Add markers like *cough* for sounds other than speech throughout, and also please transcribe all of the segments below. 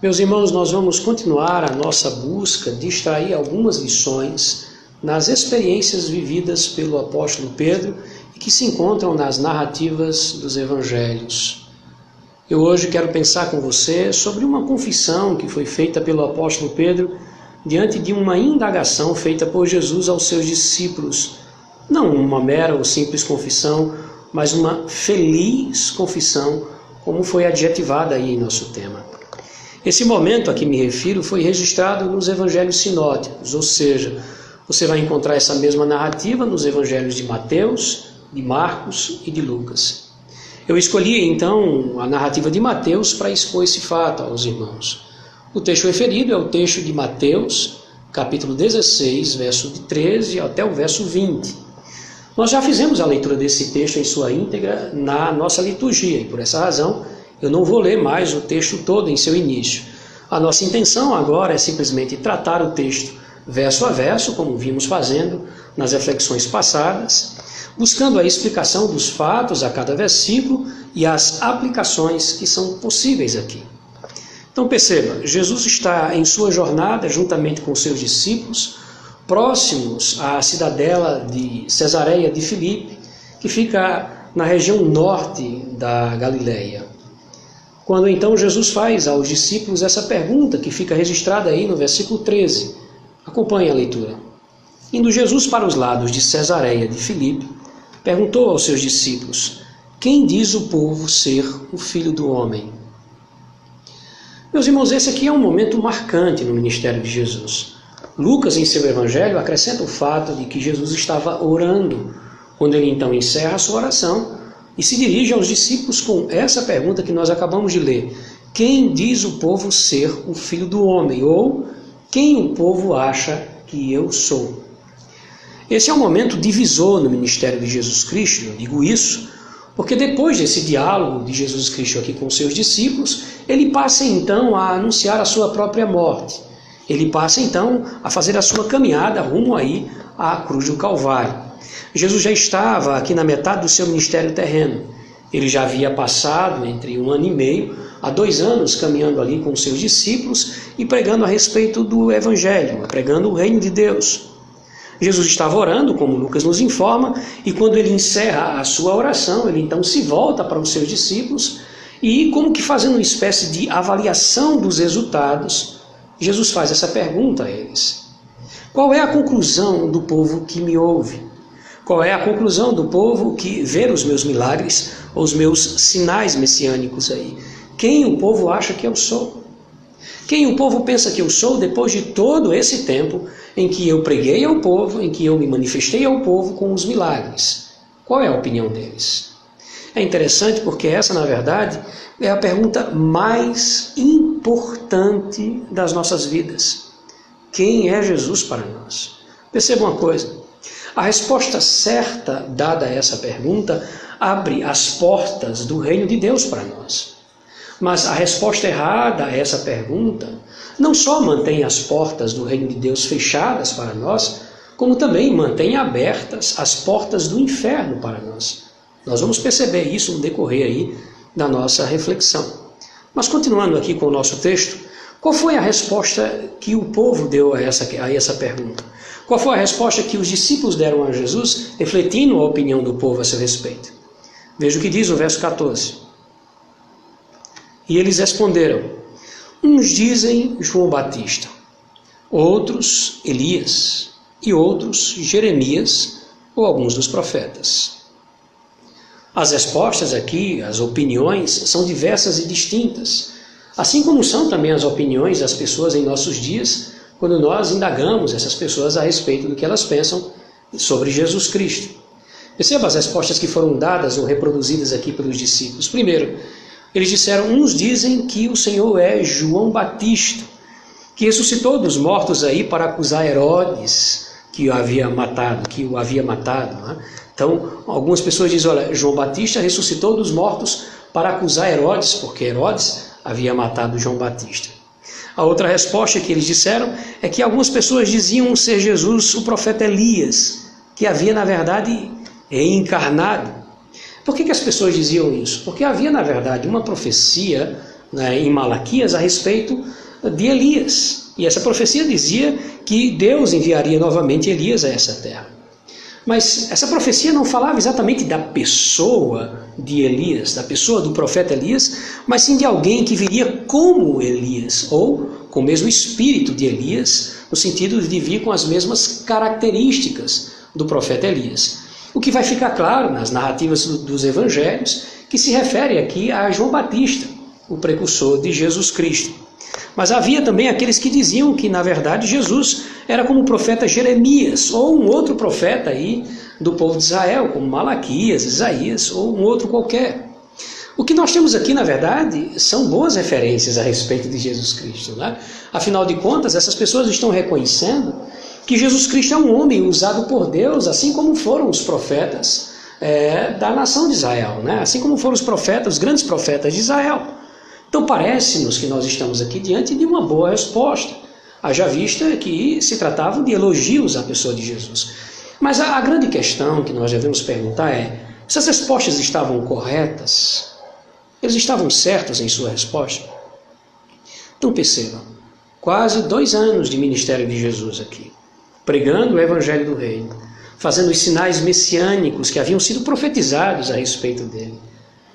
Meus irmãos, nós vamos continuar a nossa busca de extrair algumas lições nas experiências vividas pelo apóstolo Pedro e que se encontram nas narrativas dos evangelhos. Eu hoje quero pensar com você sobre uma confissão que foi feita pelo apóstolo Pedro diante de uma indagação feita por Jesus aos seus discípulos. Não uma mera ou simples confissão, mas uma feliz confissão, como foi adjetivada aí em nosso tema. Esse momento a que me refiro foi registrado nos evangelhos sinóticos, ou seja, você vai encontrar essa mesma narrativa nos evangelhos de Mateus, de Marcos e de Lucas. Eu escolhi então a narrativa de Mateus para expor esse fato aos irmãos. O texto referido é o texto de Mateus, capítulo 16, verso de 13 até o verso 20. Nós já fizemos a leitura desse texto em sua íntegra na nossa liturgia e por essa razão eu não vou ler mais o texto todo em seu início. A nossa intenção agora é simplesmente tratar o texto verso a verso, como vimos fazendo nas reflexões passadas, buscando a explicação dos fatos a cada versículo e as aplicações que são possíveis aqui. Então perceba, Jesus está em sua jornada juntamente com seus discípulos, próximos à cidadela de Cesareia de Filipe, que fica na região norte da Galileia. Quando então Jesus faz aos discípulos essa pergunta que fica registrada aí no versículo 13. Acompanhe a leitura. Indo Jesus para os lados de Cesareia de Filipe, perguntou aos seus discípulos: Quem diz o povo ser o filho do homem? Meus irmãos, esse aqui é um momento marcante no ministério de Jesus. Lucas, em seu evangelho, acrescenta o fato de que Jesus estava orando, quando ele então encerra a sua oração e se dirige aos discípulos com essa pergunta que nós acabamos de ler: Quem diz o povo ser o filho do homem? Ou quem o povo acha que eu sou? Esse é um momento divisor no ministério de Jesus Cristo, eu digo isso, porque depois desse diálogo de Jesus Cristo aqui com seus discípulos, ele passa então a anunciar a sua própria morte. Ele passa então a fazer a sua caminhada rumo aí à cruz do Calvário. Jesus já estava aqui na metade do seu ministério terreno. Ele já havia passado entre um ano e meio a dois anos caminhando ali com seus discípulos e pregando a respeito do Evangelho, pregando o reino de Deus. Jesus estava orando, como Lucas nos informa, e quando ele encerra a sua oração, ele então se volta para os seus discípulos e, como que fazendo uma espécie de avaliação dos resultados, Jesus faz essa pergunta a eles: Qual é a conclusão do povo que me ouve? Qual é a conclusão do povo que vê os meus milagres, os meus sinais messiânicos aí? Quem o povo acha que eu sou? Quem o povo pensa que eu sou depois de todo esse tempo em que eu preguei ao povo, em que eu me manifestei ao povo com os milagres? Qual é a opinião deles? É interessante porque essa, na verdade, é a pergunta mais importante das nossas vidas. Quem é Jesus para nós? Perceba uma coisa: a resposta certa dada a essa pergunta abre as portas do reino de Deus para nós. Mas a resposta errada a essa pergunta não só mantém as portas do reino de Deus fechadas para nós, como também mantém abertas as portas do inferno para nós. Nós vamos perceber isso no decorrer aí da nossa reflexão. Mas continuando aqui com o nosso texto, qual foi a resposta que o povo deu a essa, a essa pergunta? Qual foi a resposta que os discípulos deram a Jesus, refletindo a opinião do povo a seu respeito? Veja o que diz o verso 14. E eles responderam: Uns dizem João Batista, outros Elias, e outros Jeremias ou alguns dos profetas. As respostas aqui, as opiniões, são diversas e distintas, assim como são também as opiniões das pessoas em nossos dias quando nós indagamos essas pessoas a respeito do que elas pensam sobre Jesus Cristo. Perceba as respostas que foram dadas ou reproduzidas aqui pelos discípulos. Primeiro, eles disseram: uns dizem que o Senhor é João Batista, que ressuscitou dos mortos aí para acusar Herodes, que o havia matado, que o havia matado. Né? Então, algumas pessoas dizem: olha, João Batista ressuscitou dos mortos para acusar Herodes, porque Herodes havia matado João Batista. A outra resposta que eles disseram é que algumas pessoas diziam ser Jesus o profeta Elias, que havia, na verdade, encarnado. Por que, que as pessoas diziam isso? Porque havia, na verdade, uma profecia né, em Malaquias a respeito de Elias. E essa profecia dizia que Deus enviaria novamente Elias a essa terra. Mas essa profecia não falava exatamente da pessoa de Elias, da pessoa do profeta Elias, mas sim de alguém que viria como Elias, ou com o mesmo espírito de Elias, no sentido de vir com as mesmas características do profeta Elias. O que vai ficar claro nas narrativas dos evangelhos, que se refere aqui a João Batista, o precursor de Jesus Cristo. Mas havia também aqueles que diziam que, na verdade, Jesus era como o profeta Jeremias, ou um outro profeta aí do povo de Israel, como Malaquias, Isaías, ou um outro qualquer. O que nós temos aqui, na verdade, são boas referências a respeito de Jesus Cristo. Né? Afinal de contas, essas pessoas estão reconhecendo que Jesus Cristo é um homem usado por Deus, assim como foram os profetas é, da nação de Israel, né? assim como foram os profetas, os grandes profetas de Israel. Então parece-nos que nós estamos aqui diante de uma boa resposta, haja vista que se tratava de elogios à pessoa de Jesus. Mas a, a grande questão que nós devemos perguntar é: se as respostas estavam corretas, eles estavam certos em sua resposta? Então percebam, quase dois anos de ministério de Jesus aqui, pregando o Evangelho do Reino, fazendo os sinais messiânicos que haviam sido profetizados a respeito dele.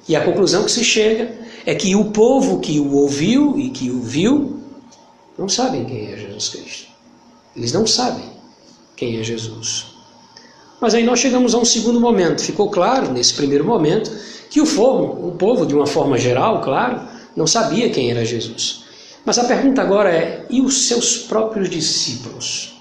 E a conclusão que se chega é que o povo que o ouviu e que o viu não sabem quem é Jesus Cristo. Eles não sabem quem é Jesus. Mas aí nós chegamos a um segundo momento. Ficou claro nesse primeiro momento que o povo, o povo de uma forma geral, claro, não sabia quem era Jesus. Mas a pergunta agora é: e os seus próprios discípulos?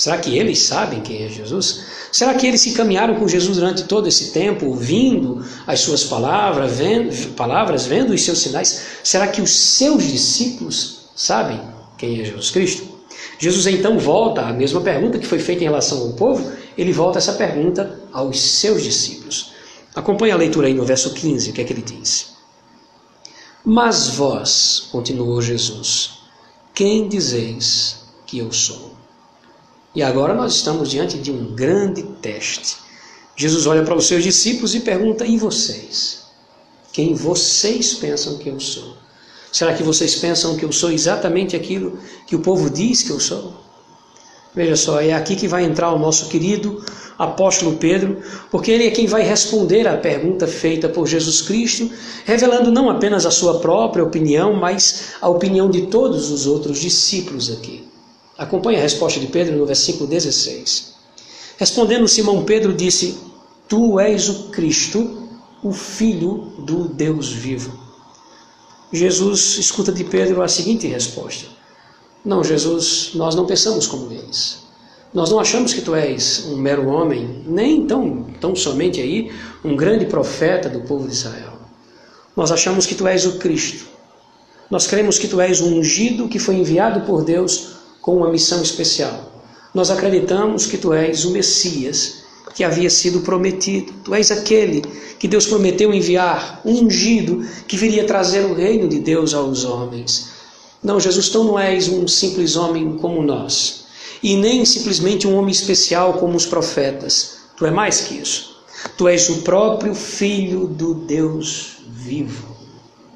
Será que eles sabem quem é Jesus? Será que eles se caminharam com Jesus durante todo esse tempo, ouvindo as suas palavras, vendo, palavras, vendo os seus sinais? Será que os seus discípulos sabem quem é Jesus Cristo? Jesus então volta à mesma pergunta que foi feita em relação ao povo, ele volta essa pergunta aos seus discípulos. Acompanhe a leitura aí no verso 15, o que é que ele diz. Mas vós, continuou Jesus, quem dizeis que eu sou? E agora nós estamos diante de um grande teste. Jesus olha para os seus discípulos e pergunta: E vocês? Quem vocês pensam que eu sou? Será que vocês pensam que eu sou exatamente aquilo que o povo diz que eu sou? Veja só, é aqui que vai entrar o nosso querido apóstolo Pedro, porque ele é quem vai responder à pergunta feita por Jesus Cristo, revelando não apenas a sua própria opinião, mas a opinião de todos os outros discípulos aqui. Acompanhe a resposta de Pedro no versículo 16. Respondendo Simão Pedro disse: Tu és o Cristo, o Filho do Deus vivo. Jesus escuta de Pedro a seguinte resposta: Não, Jesus, nós não pensamos como eles. Nós não achamos que tu és um mero homem, nem tão, tão somente aí um grande profeta do povo de Israel. Nós achamos que tu és o Cristo. Nós cremos que tu és o ungido que foi enviado por Deus com uma missão especial. Nós acreditamos que tu és o Messias que havia sido prometido. Tu és aquele que Deus prometeu enviar, um ungido que viria trazer o reino de Deus aos homens. Não, Jesus, tu não és um simples homem como nós, e nem simplesmente um homem especial como os profetas. Tu é mais que isso. Tu és o próprio Filho do Deus vivo.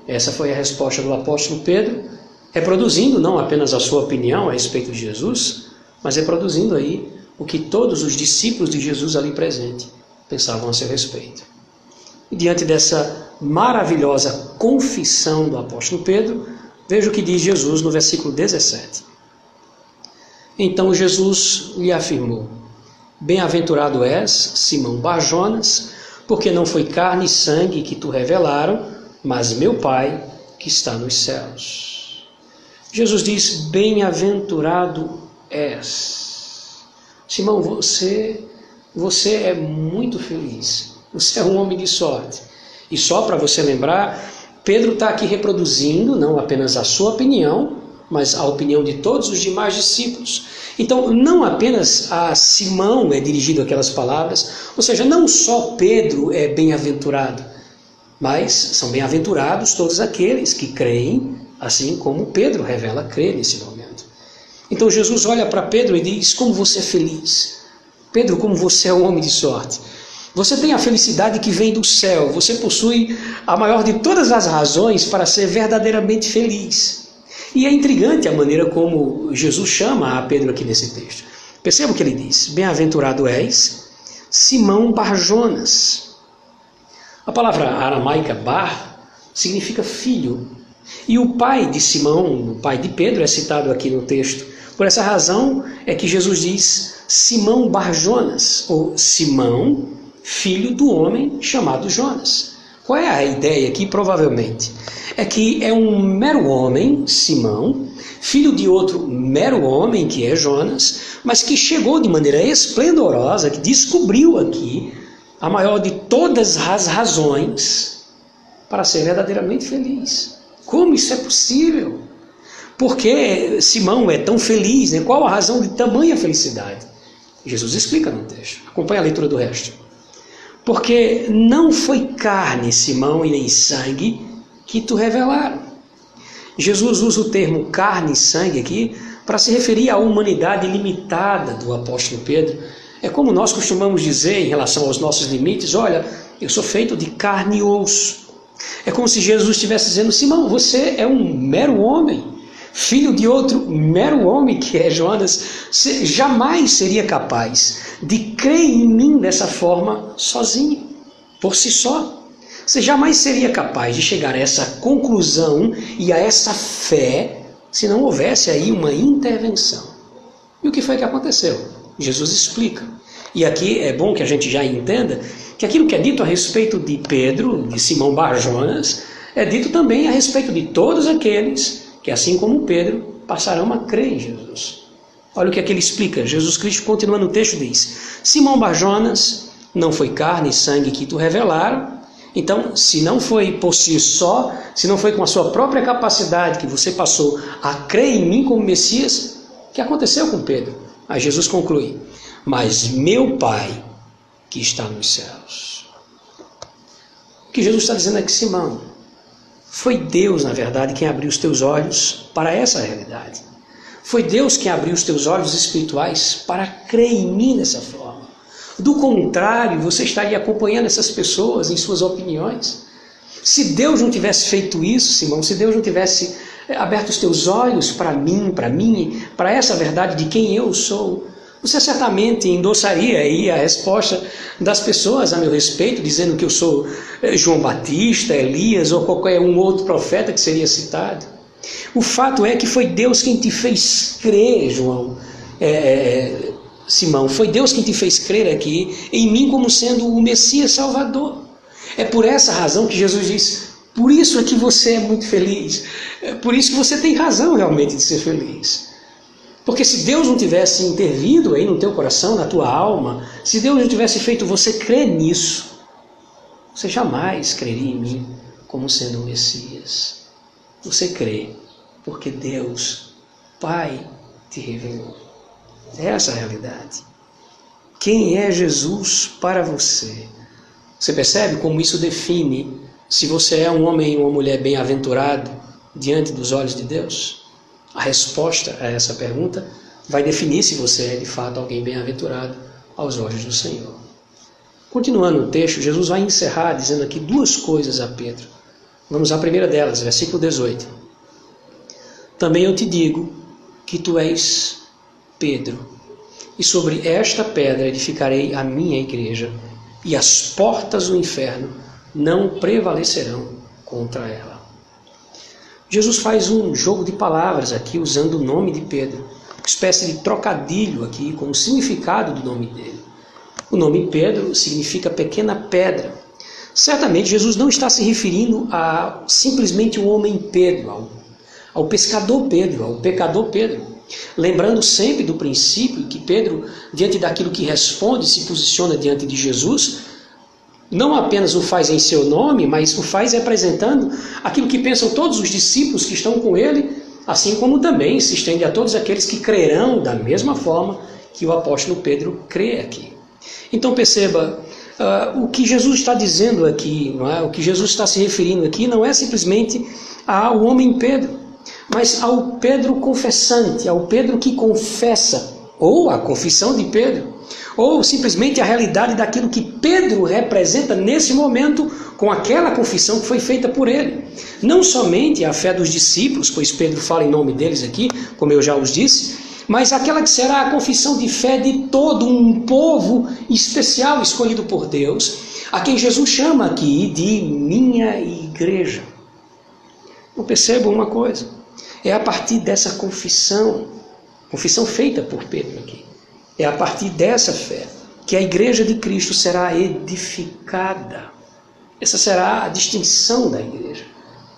Essa foi a resposta do apóstolo Pedro reproduzindo não apenas a sua opinião a respeito de Jesus, mas reproduzindo aí o que todos os discípulos de Jesus ali presente pensavam a seu respeito. E diante dessa maravilhosa confissão do apóstolo Pedro, veja o que diz Jesus no versículo 17. Então Jesus lhe afirmou: Bem-aventurado és, Simão Barjonas, porque não foi carne e sangue que tu revelaram, mas meu Pai que está nos céus. Jesus diz: Bem-aventurado és. Simão, você, você é muito feliz. Você é um homem de sorte. E só para você lembrar, Pedro está aqui reproduzindo não apenas a sua opinião, mas a opinião de todos os demais discípulos. Então, não apenas a Simão é dirigido aquelas palavras, ou seja, não só Pedro é bem-aventurado, mas são bem-aventurados todos aqueles que creem assim como Pedro revela crer nesse momento. Então Jesus olha para Pedro e diz: Como você é feliz. Pedro, como você é um homem de sorte. Você tem a felicidade que vem do céu. Você possui a maior de todas as razões para ser verdadeiramente feliz. E é intrigante a maneira como Jesus chama a Pedro aqui nesse texto. Perceba o que ele diz: Bem-aventurado és, Simão Barjonas. A palavra aramaica bar significa filho. E o pai de Simão, o pai de Pedro, é citado aqui no texto. Por essa razão é que Jesus diz Simão Barjonas, ou Simão, filho do homem chamado Jonas. Qual é a ideia aqui? Provavelmente é que é um mero homem, Simão, filho de outro mero homem, que é Jonas, mas que chegou de maneira esplendorosa, que descobriu aqui a maior de todas as razões para ser verdadeiramente feliz. Como isso é possível? Por que Simão é tão feliz? Né? Qual a razão de tamanha felicidade? Jesus explica no texto. Acompanhe a leitura do resto. Porque não foi carne, Simão, e nem sangue que tu revelaram. Jesus usa o termo carne e sangue aqui para se referir à humanidade limitada do apóstolo Pedro. É como nós costumamos dizer em relação aos nossos limites: olha, eu sou feito de carne e osso. É como se Jesus estivesse dizendo: Simão, você é um mero homem filho de outro mero homem que é Jonas, jamais seria capaz de crer em mim dessa forma sozinho, por si só. Você jamais seria capaz de chegar a essa conclusão e a essa fé se não houvesse aí uma intervenção. E o que foi que aconteceu? Jesus explica. E aqui é bom que a gente já entenda que aquilo que é dito a respeito de Pedro, de Simão Barjonas, é dito também a respeito de todos aqueles que assim como Pedro, passarão a crer em Jesus. Olha o que é que ele explica. Jesus Cristo continua no texto diz: Simão Barjonas, não foi carne e sangue que tu revelaram. Então, se não foi por si só, se não foi com a sua própria capacidade que você passou a crer em mim como Messias, que aconteceu com Pedro? Aí Jesus conclui: Mas meu Pai que está nos céus. O que Jesus está dizendo que Simão, foi Deus, na verdade, quem abriu os teus olhos para essa realidade. Foi Deus quem abriu os teus olhos espirituais para crer em mim dessa forma. Do contrário, você estaria acompanhando essas pessoas em suas opiniões. Se Deus não tivesse feito isso, Simão, se Deus não tivesse eh, aberto os teus olhos para mim, para mim, para essa verdade de quem eu sou, você certamente endossaria aí a resposta das pessoas a meu respeito, dizendo que eu sou eh, João Batista, Elias ou qualquer um outro profeta que seria citado. O fato é que foi Deus quem te fez crer, João, é, Simão, foi Deus quem te fez crer aqui em mim como sendo o Messias Salvador. É por essa razão que Jesus diz: por isso é que você é muito feliz, é por isso que você tem razão realmente de ser feliz. Porque se Deus não tivesse intervido aí no teu coração, na tua alma, se Deus não tivesse feito você crer nisso, você jamais creria em mim como sendo o Messias. Você crê porque Deus, Pai, te revelou. É essa a realidade. Quem é Jesus para você? Você percebe como isso define se você é um homem ou uma mulher bem-aventurado diante dos olhos de Deus? A resposta a essa pergunta vai definir se você é de fato alguém bem-aventurado aos olhos do Senhor. Continuando o texto, Jesus vai encerrar dizendo aqui duas coisas a Pedro. Vamos à primeira delas, versículo 18. Também eu te digo que tu és Pedro, e sobre esta pedra edificarei a minha igreja, e as portas do inferno não prevalecerão contra ela. Jesus faz um jogo de palavras aqui usando o nome de Pedro, uma espécie de trocadilho aqui com o significado do nome dele. O nome Pedro significa pequena pedra. Certamente Jesus não está se referindo a simplesmente o homem Pedro, ao, ao pescador Pedro, ao pecador Pedro. Lembrando sempre do princípio que Pedro, diante daquilo que responde, se posiciona diante de Jesus, não apenas o faz em seu nome, mas o faz representando aquilo que pensam todos os discípulos que estão com ele, assim como também se estende a todos aqueles que crerão da mesma forma que o apóstolo Pedro crê aqui. Então perceba, uh, o que Jesus está dizendo aqui, é? o que Jesus está se referindo aqui, não é simplesmente ao homem Pedro, mas ao Pedro confessante, ao Pedro que confessa, ou a confissão de Pedro, ou simplesmente a realidade daquilo que Pedro representa nesse momento com aquela confissão que foi feita por ele. Não somente a fé dos discípulos, pois Pedro fala em nome deles aqui, como eu já os disse, mas aquela que será a confissão de fé de todo um povo especial escolhido por Deus, a quem Jesus chama aqui de minha igreja. Não percebam uma coisa, é a partir dessa confissão, confissão feita por Pedro aqui, é a partir dessa fé que a igreja de Cristo será edificada. Essa será a distinção da igreja.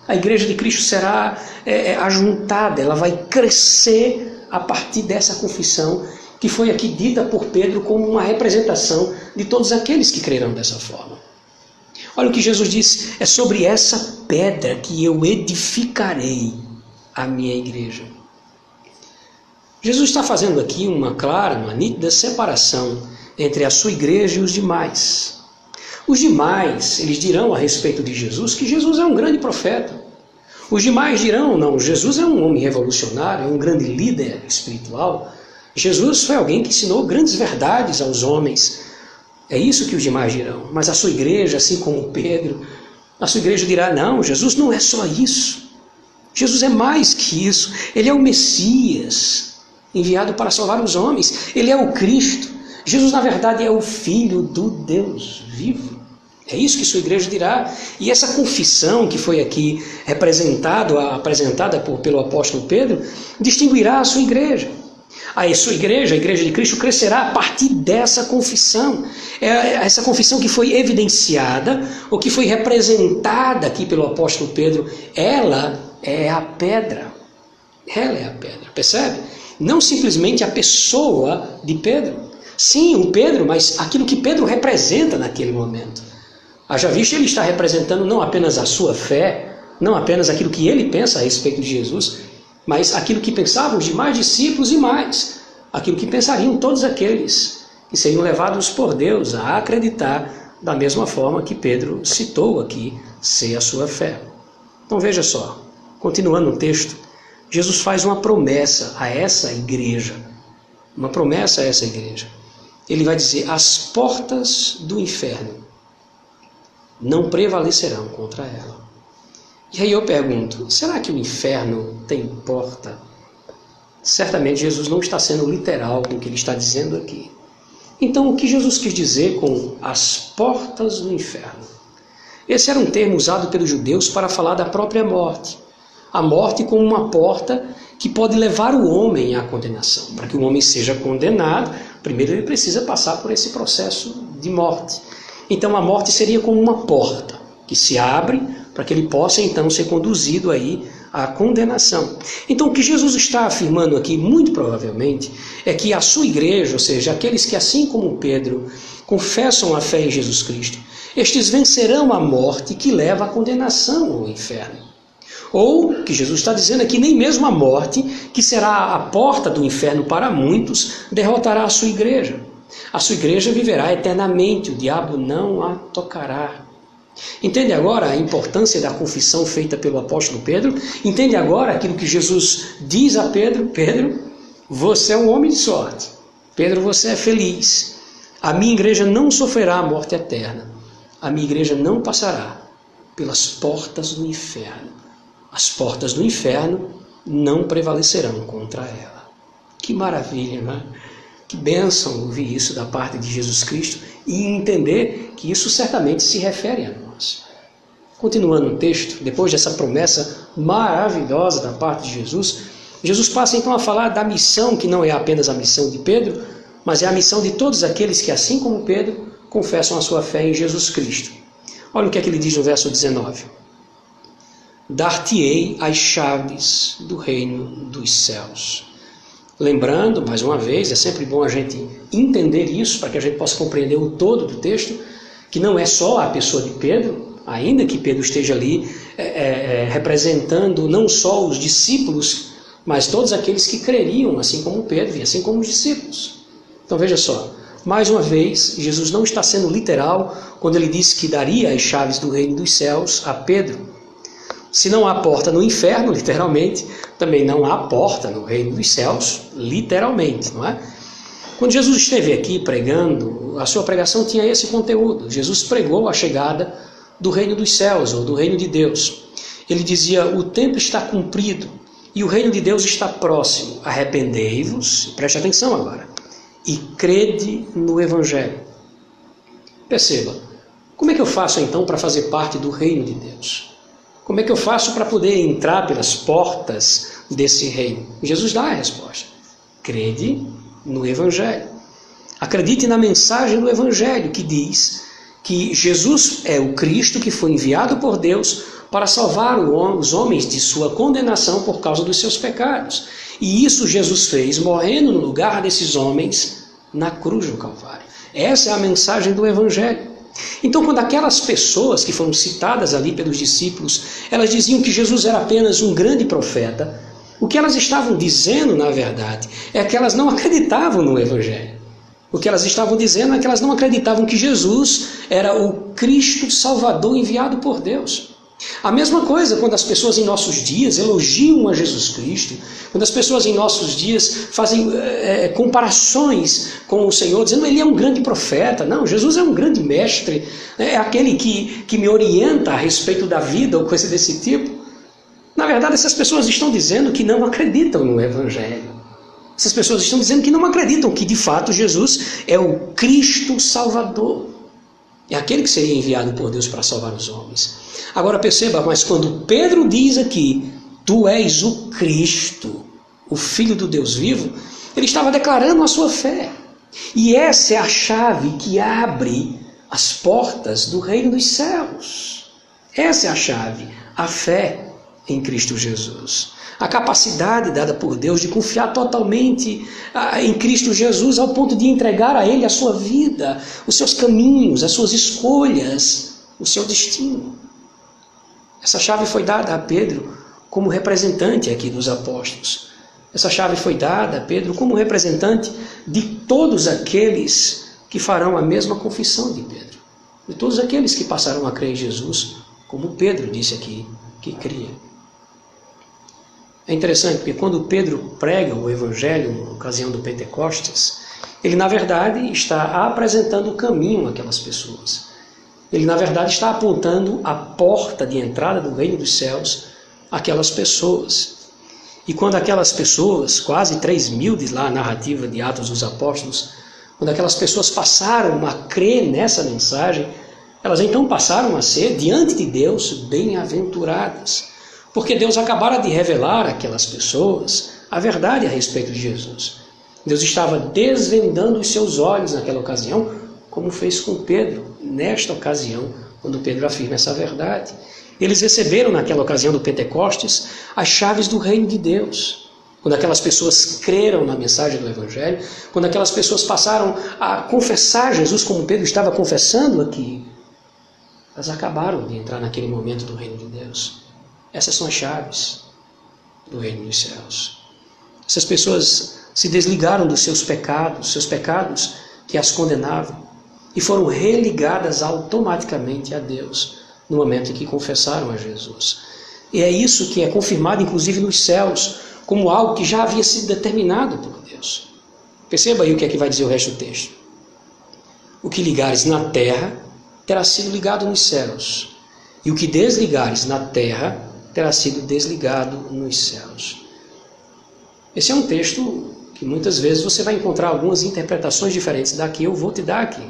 A igreja de Cristo será é, é, ajuntada, ela vai crescer a partir dessa confissão que foi aqui dita por Pedro como uma representação de todos aqueles que crerão dessa forma. Olha o que Jesus disse: é sobre essa pedra que eu edificarei a minha igreja. Jesus está fazendo aqui uma clara, uma nítida separação entre a sua igreja e os demais. Os demais, eles dirão a respeito de Jesus que Jesus é um grande profeta. Os demais dirão, não, Jesus é um homem revolucionário, é um grande líder espiritual. Jesus foi alguém que ensinou grandes verdades aos homens. É isso que os demais dirão. Mas a sua igreja, assim como Pedro, a sua igreja dirá: não, Jesus não é só isso. Jesus é mais que isso. Ele é o Messias, enviado para salvar os homens. Ele é o Cristo. Jesus, na verdade, é o Filho do Deus vivo. É isso que sua igreja dirá. E essa confissão que foi aqui representado, apresentada por, pelo apóstolo Pedro, distinguirá a sua igreja. A sua igreja, a igreja de Cristo, crescerá a partir dessa confissão. É essa confissão que foi evidenciada, ou que foi representada aqui pelo apóstolo Pedro, ela é a pedra. Ela é a pedra, percebe? Não simplesmente a pessoa de Pedro. Sim, o Pedro, mas aquilo que Pedro representa naquele momento. Haja visto, ele está representando não apenas a sua fé, não apenas aquilo que ele pensa a respeito de Jesus, mas aquilo que pensavam os demais discípulos e mais, aquilo que pensariam todos aqueles que seriam levados por Deus a acreditar da mesma forma que Pedro citou aqui ser a sua fé. Então veja só, continuando o texto, Jesus faz uma promessa a essa igreja, uma promessa a essa igreja. Ele vai dizer: as portas do inferno não prevalecerão contra ela. E aí eu pergunto: será que o inferno tem porta? Certamente Jesus não está sendo literal com o que ele está dizendo aqui. Então, o que Jesus quis dizer com as portas do inferno? Esse era um termo usado pelos judeus para falar da própria morte. A morte como uma porta que pode levar o homem à condenação. Para que o homem seja condenado, primeiro ele precisa passar por esse processo de morte. Então a morte seria como uma porta que se abre para que ele possa então ser conduzido aí à condenação. Então o que Jesus está afirmando aqui, muito provavelmente, é que a sua igreja, ou seja, aqueles que assim como Pedro confessam a fé em Jesus Cristo, estes vencerão a morte que leva à condenação ao inferno. Ou que Jesus está dizendo aqui, nem mesmo a morte, que será a porta do inferno para muitos, derrotará a sua igreja. A sua igreja viverá eternamente, o diabo não a tocará. Entende agora a importância da confissão feita pelo apóstolo Pedro? Entende agora aquilo que Jesus diz a Pedro? Pedro, você é um homem de sorte. Pedro, você é feliz. A minha igreja não sofrerá a morte eterna. A minha igreja não passará pelas portas do inferno. As portas do inferno não prevalecerão contra ela. Que maravilha, não é? Que bênção ouvir isso da parte de Jesus Cristo e entender que isso certamente se refere a nós. Continuando o texto, depois dessa promessa maravilhosa da parte de Jesus, Jesus passa então a falar da missão que não é apenas a missão de Pedro, mas é a missão de todos aqueles que, assim como Pedro, confessam a sua fé em Jesus Cristo. Olha o que é que ele diz no verso 19: Dar-te-ei as chaves do reino dos céus. Lembrando, mais uma vez, é sempre bom a gente entender isso para que a gente possa compreender o todo do texto, que não é só a pessoa de Pedro, ainda que Pedro esteja ali é, é, é, representando não só os discípulos, mas todos aqueles que creriam, assim como Pedro e assim como os discípulos. Então veja só, mais uma vez, Jesus não está sendo literal quando ele disse que daria as chaves do reino dos céus a Pedro. Se não há porta no inferno, *laughs* literalmente, também não há porta no reino dos céus, literalmente, não é? Quando Jesus esteve aqui pregando, a sua pregação tinha esse conteúdo. Jesus pregou a chegada do reino dos céus ou do reino de Deus. Ele dizia: O tempo está cumprido e o reino de Deus está próximo. Arrependei-vos, preste atenção agora, e crede no Evangelho. Perceba, como é que eu faço então para fazer parte do reino de Deus? Como é que eu faço para poder entrar pelas portas desse reino? Jesus dá a resposta: crede no Evangelho. Acredite na mensagem do Evangelho que diz que Jesus é o Cristo que foi enviado por Deus para salvar os homens de sua condenação por causa dos seus pecados. E isso Jesus fez morrendo no lugar desses homens na cruz do Calvário. Essa é a mensagem do Evangelho. Então, quando aquelas pessoas que foram citadas ali pelos discípulos, elas diziam que Jesus era apenas um grande profeta, o que elas estavam dizendo, na verdade, é que elas não acreditavam no Evangelho. O que elas estavam dizendo é que elas não acreditavam que Jesus era o Cristo Salvador enviado por Deus. A mesma coisa quando as pessoas em nossos dias elogiam a Jesus Cristo, quando as pessoas em nossos dias fazem é, comparações com o Senhor, dizendo ele é um grande profeta. Não, Jesus é um grande mestre, é aquele que, que me orienta a respeito da vida ou coisa desse tipo. Na verdade, essas pessoas estão dizendo que não acreditam no Evangelho. Essas pessoas estão dizendo que não acreditam que de fato Jesus é o Cristo Salvador. É aquele que seria enviado por Deus para salvar os homens. Agora perceba, mas quando Pedro diz aqui, tu és o Cristo, o Filho do Deus vivo, ele estava declarando a sua fé. E essa é a chave que abre as portas do reino dos céus. Essa é a chave, a fé em Cristo Jesus. A capacidade dada por Deus de confiar totalmente ah, em Cristo Jesus ao ponto de entregar a Ele a sua vida, os seus caminhos, as suas escolhas, o seu destino. Essa chave foi dada a Pedro como representante aqui dos apóstolos. Essa chave foi dada a Pedro como representante de todos aqueles que farão a mesma confissão de Pedro. De todos aqueles que passaram a crer em Jesus, como Pedro disse aqui que cria. É interessante porque quando Pedro prega o Evangelho na ocasião do Pentecostes, ele na verdade está apresentando o caminho àquelas pessoas. Ele na verdade está apontando a porta de entrada do reino dos céus àquelas pessoas. E quando aquelas pessoas, quase 3 mil de lá a narrativa de Atos dos Apóstolos, quando aquelas pessoas passaram a crer nessa mensagem, elas então passaram a ser, diante de Deus, bem-aventuradas. Porque Deus acabara de revelar àquelas pessoas a verdade a respeito de Jesus. Deus estava desvendando os seus olhos naquela ocasião, como fez com Pedro, nesta ocasião, quando Pedro afirma essa verdade. Eles receberam naquela ocasião do Pentecostes as chaves do reino de Deus. Quando aquelas pessoas creram na mensagem do Evangelho, quando aquelas pessoas passaram a confessar Jesus como Pedro estava confessando aqui, elas acabaram de entrar naquele momento do reino de Deus. Essas são as chaves do reino dos céus. Essas pessoas se desligaram dos seus pecados, seus pecados que as condenavam, e foram religadas automaticamente a Deus no momento em que confessaram a Jesus. E é isso que é confirmado, inclusive, nos céus, como algo que já havia sido determinado por Deus. Perceba aí o que é que vai dizer o resto do texto. O que ligares na terra terá sido ligado nos céus, e o que desligares na terra terá sido desligado nos céus. Esse é um texto que muitas vezes você vai encontrar algumas interpretações diferentes daqui, eu vou te dar aqui.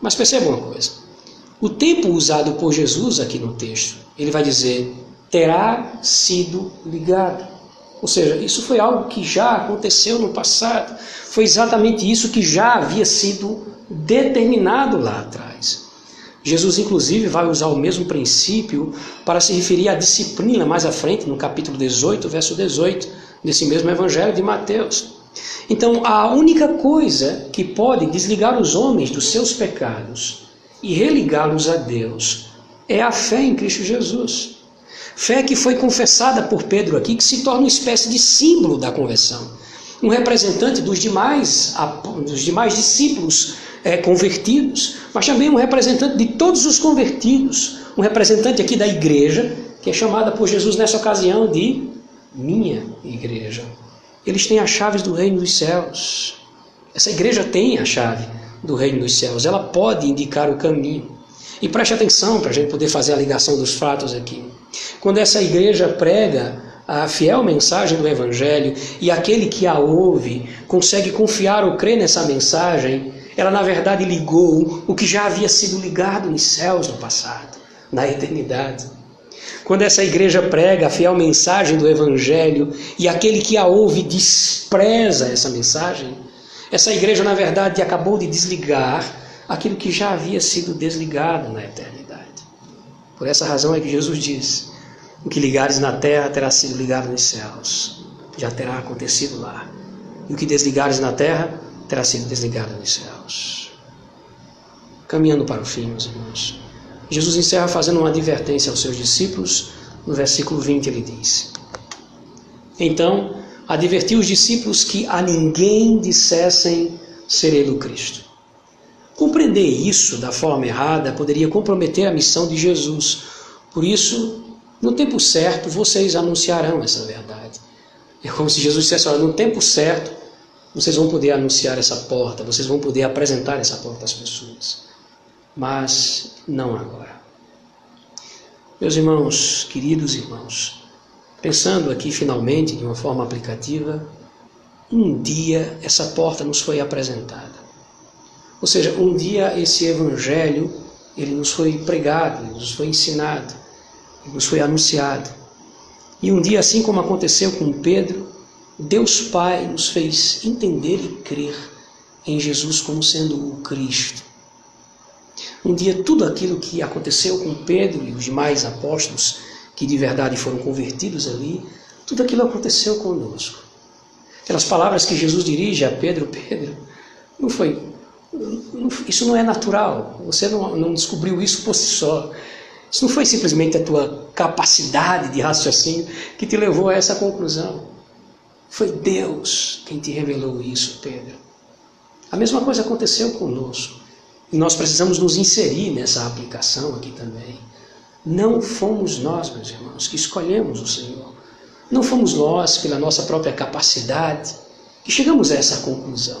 Mas perceba uma coisa: o tempo usado por Jesus aqui no texto, ele vai dizer terá sido ligado. Ou seja, isso foi algo que já aconteceu no passado, foi exatamente isso que já havia sido determinado lá atrás. Jesus, inclusive, vai usar o mesmo princípio para se referir à disciplina mais à frente, no capítulo 18, verso 18, desse mesmo evangelho de Mateus. Então, a única coisa que pode desligar os homens dos seus pecados e religá-los a Deus é a fé em Cristo Jesus. Fé que foi confessada por Pedro aqui, que se torna uma espécie de símbolo da conversão. Um representante dos demais, dos demais discípulos é, convertidos, mas também um representante de todos os convertidos, um representante aqui da igreja, que é chamada por Jesus nessa ocasião de minha igreja. Eles têm as chaves do reino dos céus. Essa igreja tem a chave do reino dos céus, ela pode indicar o caminho. E preste atenção para a gente poder fazer a ligação dos fatos aqui. Quando essa igreja prega a fiel mensagem do Evangelho e aquele que a ouve consegue confiar ou crer nessa mensagem, ela na verdade ligou o que já havia sido ligado nos céus no passado, na eternidade. Quando essa igreja prega a fiel mensagem do Evangelho e aquele que a ouve despreza essa mensagem, essa igreja na verdade acabou de desligar aquilo que já havia sido desligado na eternidade. Por essa razão é que Jesus diz: o que ligares na terra terá sido ligado nos céus, já terá acontecido lá. E o que desligares na terra terá sido desligado nos céus. Caminhando para o fim, meus irmãos. Jesus encerra fazendo uma advertência aos seus discípulos. No versículo 20 ele diz: Então, advertiu os discípulos que a ninguém dissessem ser ele o Cristo. Compreender isso da forma errada poderia comprometer a missão de Jesus. Por isso, no tempo certo, vocês anunciarão essa verdade. É como se Jesus dissesse: olha, no tempo certo, vocês vão poder anunciar essa porta, vocês vão poder apresentar essa porta às pessoas. Mas não agora. Meus irmãos, queridos irmãos, pensando aqui finalmente de uma forma aplicativa, um dia essa porta nos foi apresentada. Ou seja, um dia esse evangelho ele nos foi pregado, nos foi ensinado nos foi anunciado. E um dia, assim como aconteceu com Pedro, Deus Pai nos fez entender e crer em Jesus como sendo o Cristo. Um dia, tudo aquilo que aconteceu com Pedro e os demais apóstolos, que de verdade foram convertidos ali, tudo aquilo aconteceu conosco. Aquelas palavras que Jesus dirige a Pedro, Pedro, não foi. Isso não é natural. Você não, não descobriu isso por si só. Isso não foi simplesmente a tua capacidade de raciocínio que te levou a essa conclusão. Foi Deus quem te revelou isso, Pedro. A mesma coisa aconteceu conosco. E nós precisamos nos inserir nessa aplicação aqui também. Não fomos nós, meus irmãos, que escolhemos o Senhor. Não fomos nós, pela nossa própria capacidade, que chegamos a essa conclusão.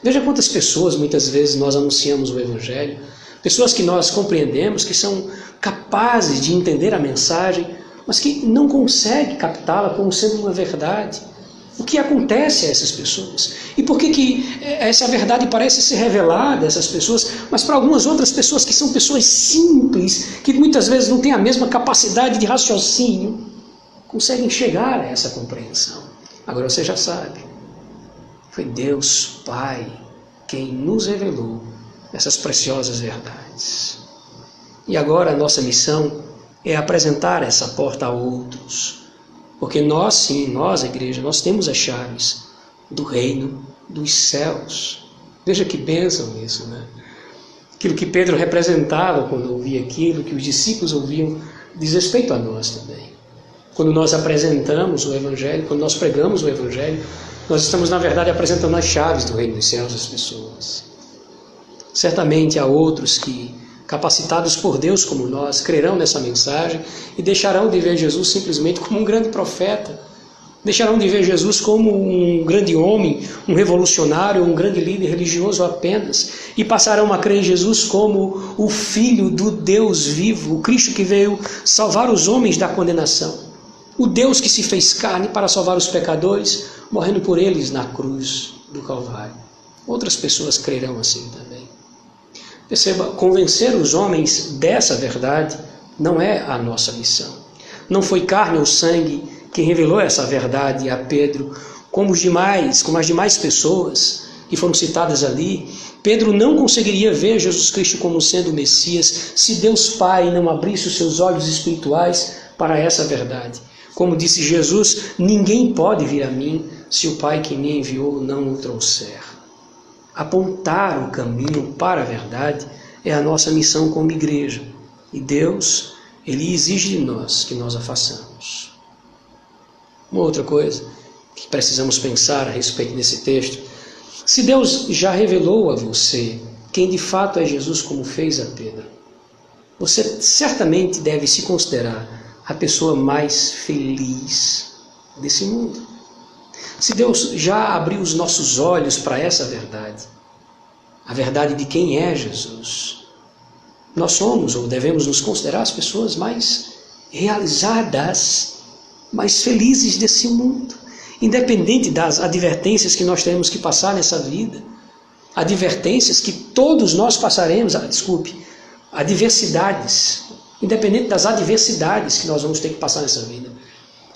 Veja quantas pessoas muitas vezes nós anunciamos o Evangelho, pessoas que nós compreendemos que são capazes de entender a mensagem, mas que não conseguem captá-la como sendo uma verdade. O que acontece a essas pessoas? E por que, que essa verdade parece ser revelada a essas pessoas, mas para algumas outras pessoas que são pessoas simples, que muitas vezes não têm a mesma capacidade de raciocínio, conseguem chegar a essa compreensão? Agora você já sabe. Foi Deus Pai quem nos revelou essas preciosas verdades. E agora a nossa missão é apresentar essa porta a outros. Porque nós, sim, nós, a igreja, nós temos as chaves do reino dos céus. Veja que bênção isso, né? Aquilo que Pedro representava quando ouvia aquilo, que os discípulos ouviam, diz respeito a nós também. Quando nós apresentamos o Evangelho, quando nós pregamos o Evangelho, nós estamos, na verdade, apresentando as chaves do reino dos céus às pessoas. Certamente há outros que capacitados por Deus como nós, crerão nessa mensagem e deixarão de ver Jesus simplesmente como um grande profeta. Deixarão de ver Jesus como um grande homem, um revolucionário, um grande líder religioso apenas, e passarão a crer em Jesus como o Filho do Deus vivo, o Cristo que veio salvar os homens da condenação, o Deus que se fez carne para salvar os pecadores, morrendo por eles na cruz do Calvário. Outras pessoas crerão assim também. Perceba, convencer os homens dessa verdade não é a nossa missão. Não foi carne ou sangue quem revelou essa verdade a Pedro, como os demais, como as demais pessoas que foram citadas ali. Pedro não conseguiria ver Jesus Cristo como sendo o Messias se Deus Pai não abrisse os seus olhos espirituais para essa verdade. Como disse Jesus, ninguém pode vir a mim se o Pai que me enviou não o trouxer. Apontar o caminho para a verdade é a nossa missão como igreja. E Deus, Ele exige de nós que nós a façamos. Uma outra coisa que precisamos pensar a respeito desse texto: se Deus já revelou a você quem de fato é Jesus, como fez a Pedro, você certamente deve se considerar a pessoa mais feliz desse mundo. Se Deus já abriu os nossos olhos para essa verdade, a verdade de quem é Jesus, nós somos ou devemos nos considerar as pessoas mais realizadas, mais felizes desse mundo, independente das advertências que nós temos que passar nessa vida, advertências que todos nós passaremos, ah, desculpe, adversidades, independente das adversidades que nós vamos ter que passar nessa vida.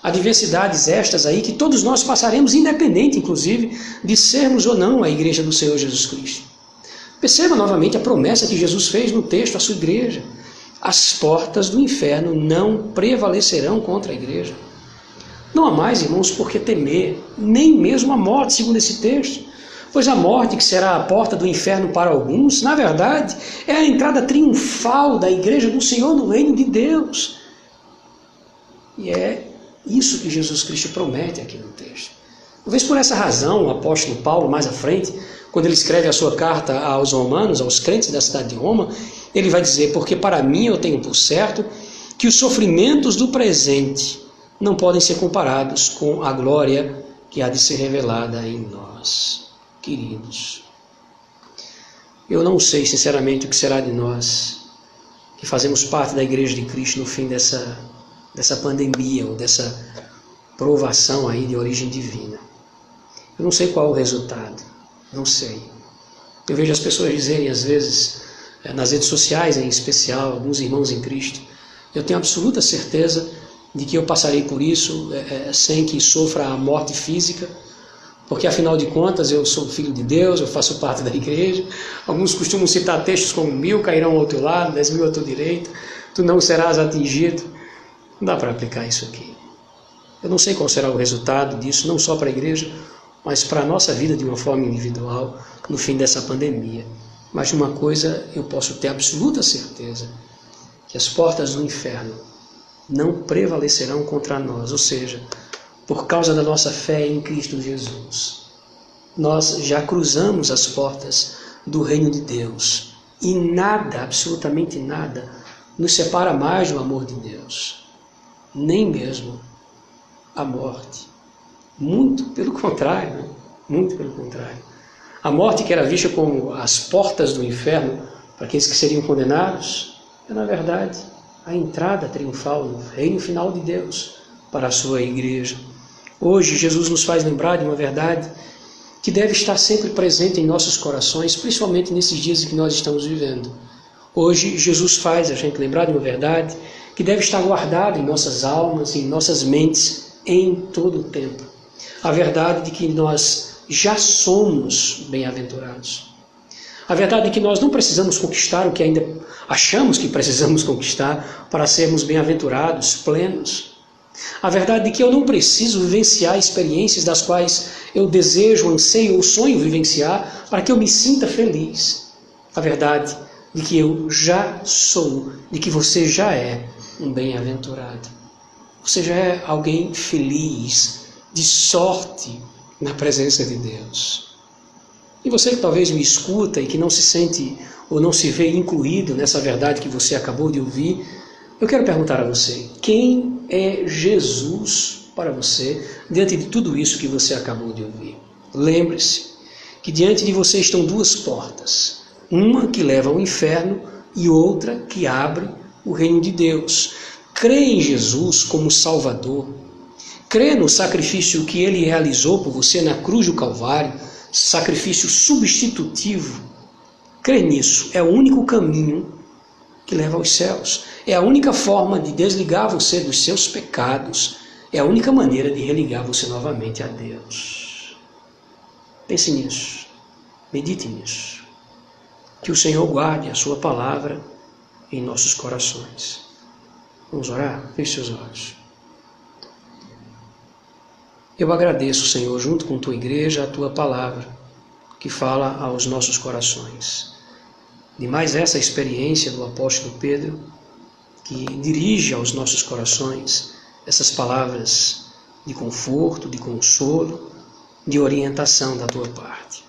Adversidades estas aí que todos nós passaremos, independente, inclusive, de sermos ou não a igreja do Senhor Jesus Cristo. Perceba novamente a promessa que Jesus fez no texto à sua igreja. As portas do inferno não prevalecerão contra a igreja. Não há mais, irmãos, por que temer, nem mesmo a morte, segundo esse texto. Pois a morte, que será a porta do inferno para alguns, na verdade, é a entrada triunfal da igreja do Senhor no reino de Deus. E é isso que Jesus Cristo promete aqui no texto. Talvez por essa razão, o apóstolo Paulo, mais à frente, quando ele escreve a sua carta aos romanos, aos crentes da cidade de Roma, ele vai dizer: Porque para mim eu tenho por certo que os sofrimentos do presente não podem ser comparados com a glória que há de ser revelada em nós, queridos. Eu não sei, sinceramente, o que será de nós que fazemos parte da Igreja de Cristo no fim dessa dessa pandemia ou dessa provação aí de origem divina. Eu não sei qual o resultado, não sei. Eu vejo as pessoas dizerem às vezes, eh, nas redes sociais em especial, alguns irmãos em Cristo, eu tenho absoluta certeza de que eu passarei por isso é, sem que sofra a morte física, porque afinal de contas eu sou filho de Deus, eu faço parte da igreja. Alguns costumam citar textos como mil cairão ao outro lado, dez mil ao teu direito, tu não serás atingido. Dá para aplicar isso aqui. Eu não sei qual será o resultado disso, não só para a igreja, mas para a nossa vida de uma forma individual no fim dessa pandemia. Mas de uma coisa eu posso ter absoluta certeza: que as portas do inferno não prevalecerão contra nós, ou seja, por causa da nossa fé em Cristo Jesus. Nós já cruzamos as portas do reino de Deus e nada, absolutamente nada, nos separa mais do amor de Deus nem mesmo a morte. Muito pelo contrário, muito pelo contrário. A morte, que era vista como as portas do inferno para aqueles que seriam condenados, é na verdade a entrada triunfal no reino final de Deus para a sua igreja. Hoje, Jesus nos faz lembrar de uma verdade que deve estar sempre presente em nossos corações, principalmente nesses dias em que nós estamos vivendo. Hoje, Jesus faz a gente lembrar de uma verdade que deve estar guardado em nossas almas, em nossas mentes, em todo o tempo. A verdade de que nós já somos bem-aventurados. A verdade de que nós não precisamos conquistar o que ainda achamos que precisamos conquistar para sermos bem-aventurados, plenos. A verdade de que eu não preciso vivenciar experiências das quais eu desejo, anseio ou sonho vivenciar para que eu me sinta feliz. A verdade de que eu já sou, de que você já é um bem-aventurado. Você já é alguém feliz, de sorte na presença de Deus. E você que talvez me escuta e que não se sente ou não se vê incluído nessa verdade que você acabou de ouvir, eu quero perguntar a você: quem é Jesus para você diante de tudo isso que você acabou de ouvir? Lembre-se que diante de você estão duas portas, uma que leva ao inferno e outra que abre o reino de Deus. Crê em Jesus como Salvador. Crê no sacrifício que ele realizou por você na cruz do Calvário, sacrifício substitutivo. Crê nisso. É o único caminho que leva aos céus. É a única forma de desligar você dos seus pecados. É a única maneira de religar você novamente a Deus. Pense nisso. Medite nisso. Que o Senhor guarde a sua palavra em nossos corações. Vamos orar? Feche seus olhos. Eu agradeço, Senhor, junto com tua igreja, a tua palavra que fala aos nossos corações. De mais essa experiência do apóstolo Pedro, que dirige aos nossos corações essas palavras de conforto, de consolo, de orientação da tua parte.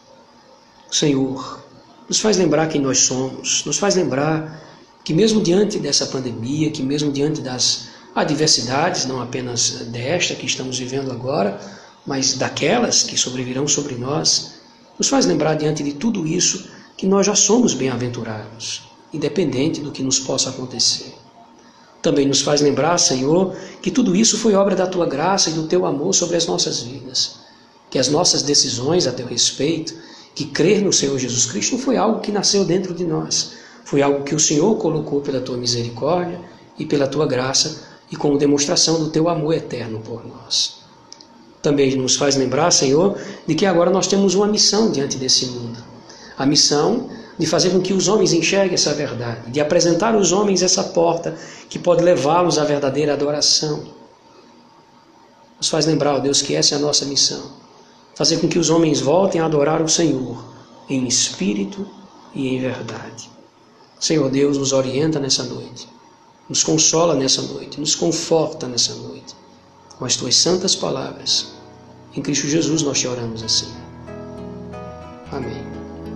Senhor, nos faz lembrar quem nós somos, nos faz lembrar que mesmo diante dessa pandemia, que mesmo diante das adversidades, não apenas desta que estamos vivendo agora, mas daquelas que sobrevirão sobre nós, nos faz lembrar diante de tudo isso que nós já somos bem-aventurados, independente do que nos possa acontecer. Também nos faz lembrar, Senhor, que tudo isso foi obra da tua graça e do teu amor sobre as nossas vidas. Que as nossas decisões a teu respeito, que crer no Senhor Jesus Cristo foi algo que nasceu dentro de nós, foi algo que o Senhor colocou pela tua misericórdia e pela tua graça e como demonstração do teu amor eterno por nós. Também nos faz lembrar, Senhor, de que agora nós temos uma missão diante desse mundo. A missão de fazer com que os homens enxerguem essa verdade, de apresentar aos homens essa porta que pode levá-los à verdadeira adoração. Nos faz lembrar, ó Deus, que essa é a nossa missão. Fazer com que os homens voltem a adorar o Senhor em espírito e em verdade. Senhor Deus, nos orienta nessa noite, nos consola nessa noite, nos conforta nessa noite com as tuas santas palavras. Em Cristo Jesus nós te oramos assim. Amém.